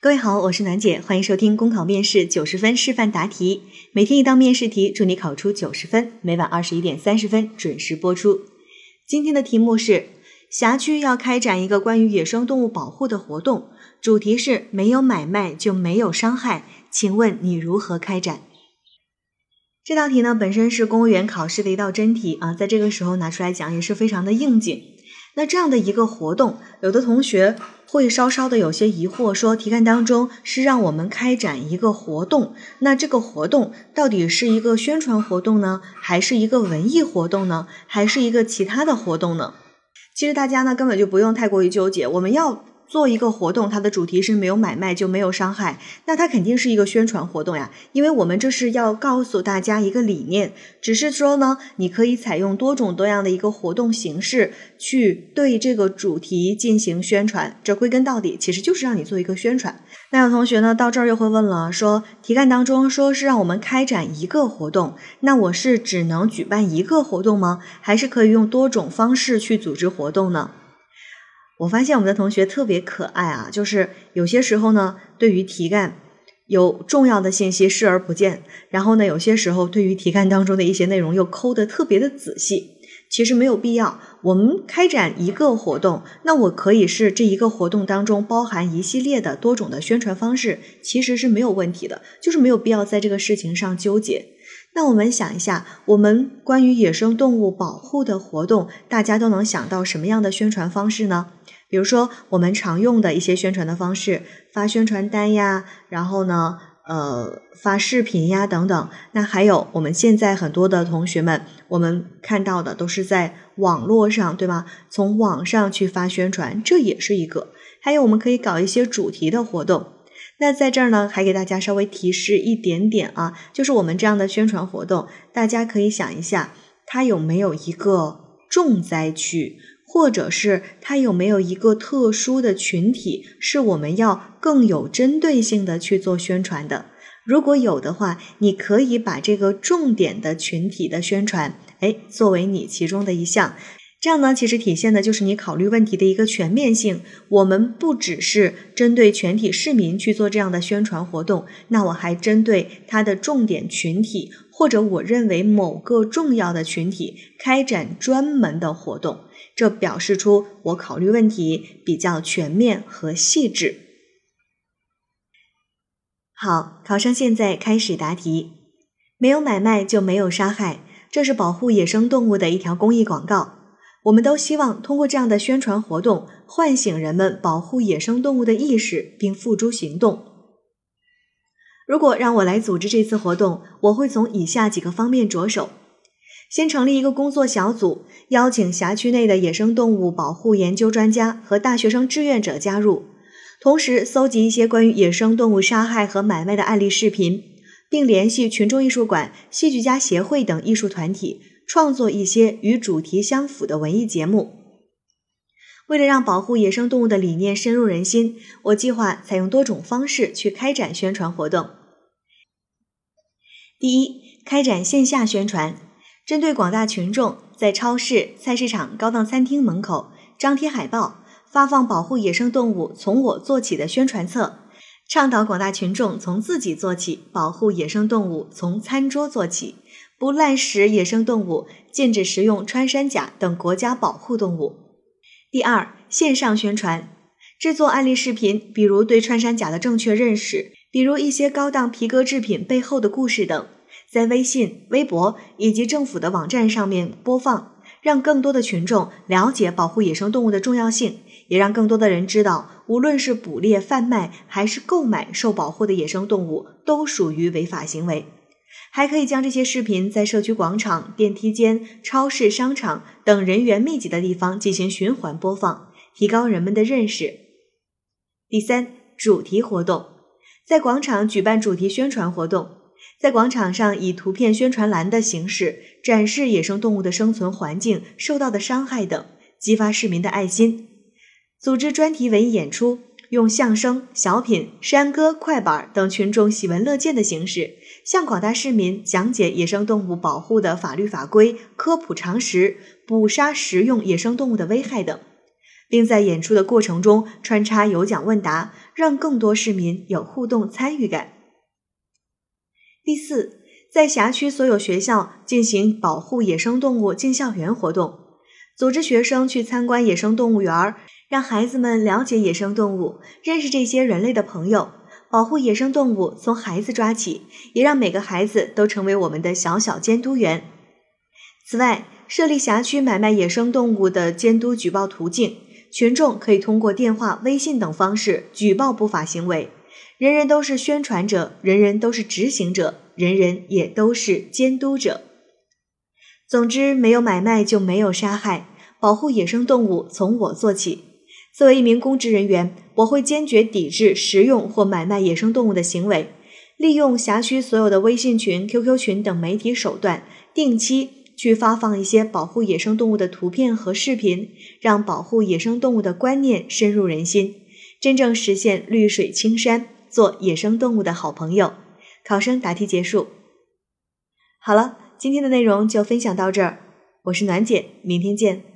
各位好，我是楠姐，欢迎收听公考面试九十分示范答题，每天一道面试题，祝你考出九十分。每晚二十一点三十分准时播出。今天的题目是：辖区要开展一个关于野生动物保护的活动，主题是没有买卖就没有伤害，请问你如何开展？这道题呢，本身是公务员考试的一道真题啊，在这个时候拿出来讲也是非常的应景。那这样的一个活动，有的同学。会稍稍的有些疑惑，说题干当中是让我们开展一个活动，那这个活动到底是一个宣传活动呢，还是一个文艺活动呢，还是一个其他的活动呢？其实大家呢根本就不用太过于纠结，我们要。做一个活动，它的主题是没有买卖就没有伤害，那它肯定是一个宣传活动呀，因为我们这是要告诉大家一个理念，只是说呢，你可以采用多种多样的一个活动形式去对这个主题进行宣传，这归根到底其实就是让你做一个宣传。那有同学呢到这儿又会问了，说题干当中说是让我们开展一个活动，那我是只能举办一个活动吗？还是可以用多种方式去组织活动呢？我发现我们的同学特别可爱啊，就是有些时候呢，对于题干有重要的信息视而不见，然后呢，有些时候对于题干当中的一些内容又抠得特别的仔细。其实没有必要，我们开展一个活动，那我可以是这一个活动当中包含一系列的多种的宣传方式，其实是没有问题的，就是没有必要在这个事情上纠结。那我们想一下，我们关于野生动物保护的活动，大家都能想到什么样的宣传方式呢？比如说，我们常用的一些宣传的方式，发宣传单呀，然后呢，呃，发视频呀等等。那还有我们现在很多的同学们，我们看到的都是在网络上，对吗？从网上去发宣传，这也是一个。还有我们可以搞一些主题的活动。那在这儿呢，还给大家稍微提示一点点啊，就是我们这样的宣传活动，大家可以想一下，它有没有一个重灾区？或者是它有没有一个特殊的群体，是我们要更有针对性的去做宣传的？如果有的话，你可以把这个重点的群体的宣传，哎，作为你其中的一项。这样呢，其实体现的就是你考虑问题的一个全面性。我们不只是针对全体市民去做这样的宣传活动，那我还针对它的重点群体，或者我认为某个重要的群体开展专门的活动。这表示出我考虑问题比较全面和细致。好，考生现在开始答题。没有买卖就没有杀害，这是保护野生动物的一条公益广告。我们都希望通过这样的宣传活动，唤醒人们保护野生动物的意识，并付诸行动。如果让我来组织这次活动，我会从以下几个方面着手。先成立一个工作小组，邀请辖区内的野生动物保护研究专家和大学生志愿者加入，同时搜集一些关于野生动物杀害和买卖的案例视频，并联系群众艺术馆、戏剧家协会等艺术团体，创作一些与主题相符的文艺节目。为了让保护野生动物的理念深入人心，我计划采用多种方式去开展宣传活动。第一，开展线下宣传。针对广大群众，在超市、菜市场、高档餐厅门口张贴海报，发放保护野生动物从我做起的宣传册，倡导广大群众从自己做起，保护野生动物从餐桌做起，不滥食野生动物，禁止食用穿山甲等国家保护动物。第二，线上宣传，制作案例视频，比如对穿山甲的正确认识，比如一些高档皮革制品背后的故事等。在微信、微博以及政府的网站上面播放，让更多的群众了解保护野生动物的重要性，也让更多的人知道，无论是捕猎、贩卖还是购买受保护的野生动物，都属于违法行为。还可以将这些视频在社区广场、电梯间、超市、商场等人员密集的地方进行循环播放，提高人们的认识。第三，主题活动，在广场举办主题宣传活动。在广场上以图片宣传栏的形式展示野生动物的生存环境、受到的伤害等，激发市民的爱心。组织专题文艺演出，用相声、小品、山歌、快板等群众喜闻乐见的形式，向广大市民讲解野生动物保护的法律法规、科普常识、捕杀食用野生动物的危害等。并在演出的过程中穿插有奖问答，让更多市民有互动参与感。第四，在辖区所有学校进行保护野生动物进校园活动，组织学生去参观野生动物园，让孩子们了解野生动物，认识这些人类的朋友。保护野生动物从孩子抓起，也让每个孩子都成为我们的小小监督员。此外，设立辖区买卖野生动物的监督举报途径，群众可以通过电话、微信等方式举报不法行为。人人都是宣传者，人人都是执行者，人人也都是监督者。总之，没有买卖就没有杀害，保护野生动物从我做起。作为一名公职人员，我会坚决抵制食用或买卖野生动物的行为，利用辖区所有的微信群、QQ 群等媒体手段，定期去发放一些保护野生动物的图片和视频，让保护野生动物的观念深入人心，真正实现绿水青山，做野生动物的好朋友。考生答题结束。好了，今天的内容就分享到这儿，我是暖姐，明天见。